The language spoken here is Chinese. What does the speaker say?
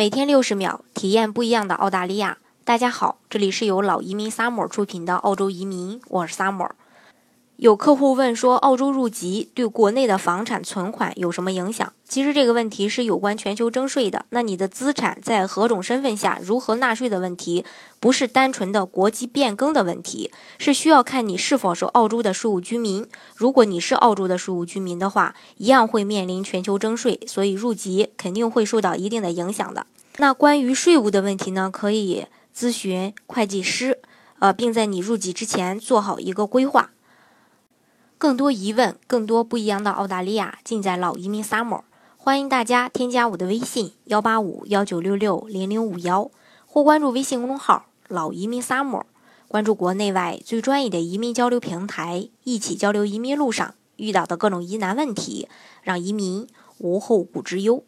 每天六十秒，体验不一样的澳大利亚。大家好，这里是由老移民 Summer 出品的澳洲移民，我是 Summer。有客户问说，澳洲入籍对国内的房产存款有什么影响？其实这个问题是有关全球征税的。那你的资产在何种身份下如何纳税的问题，不是单纯的国籍变更的问题，是需要看你是否是澳洲的税务居民。如果你是澳洲的税务居民的话，一样会面临全球征税，所以入籍肯定会受到一定的影响的。那关于税务的问题呢，可以咨询会计师，呃，并在你入籍之前做好一个规划。更多疑问，更多不一样的澳大利亚，尽在老移民 summer。欢迎大家添加我的微信幺八五幺九六六零零五幺，或关注微信公众号老移民 summer，关注国内外最专业的移民交流平台，一起交流移民路上遇到的各种疑难问题，让移民无后顾之忧。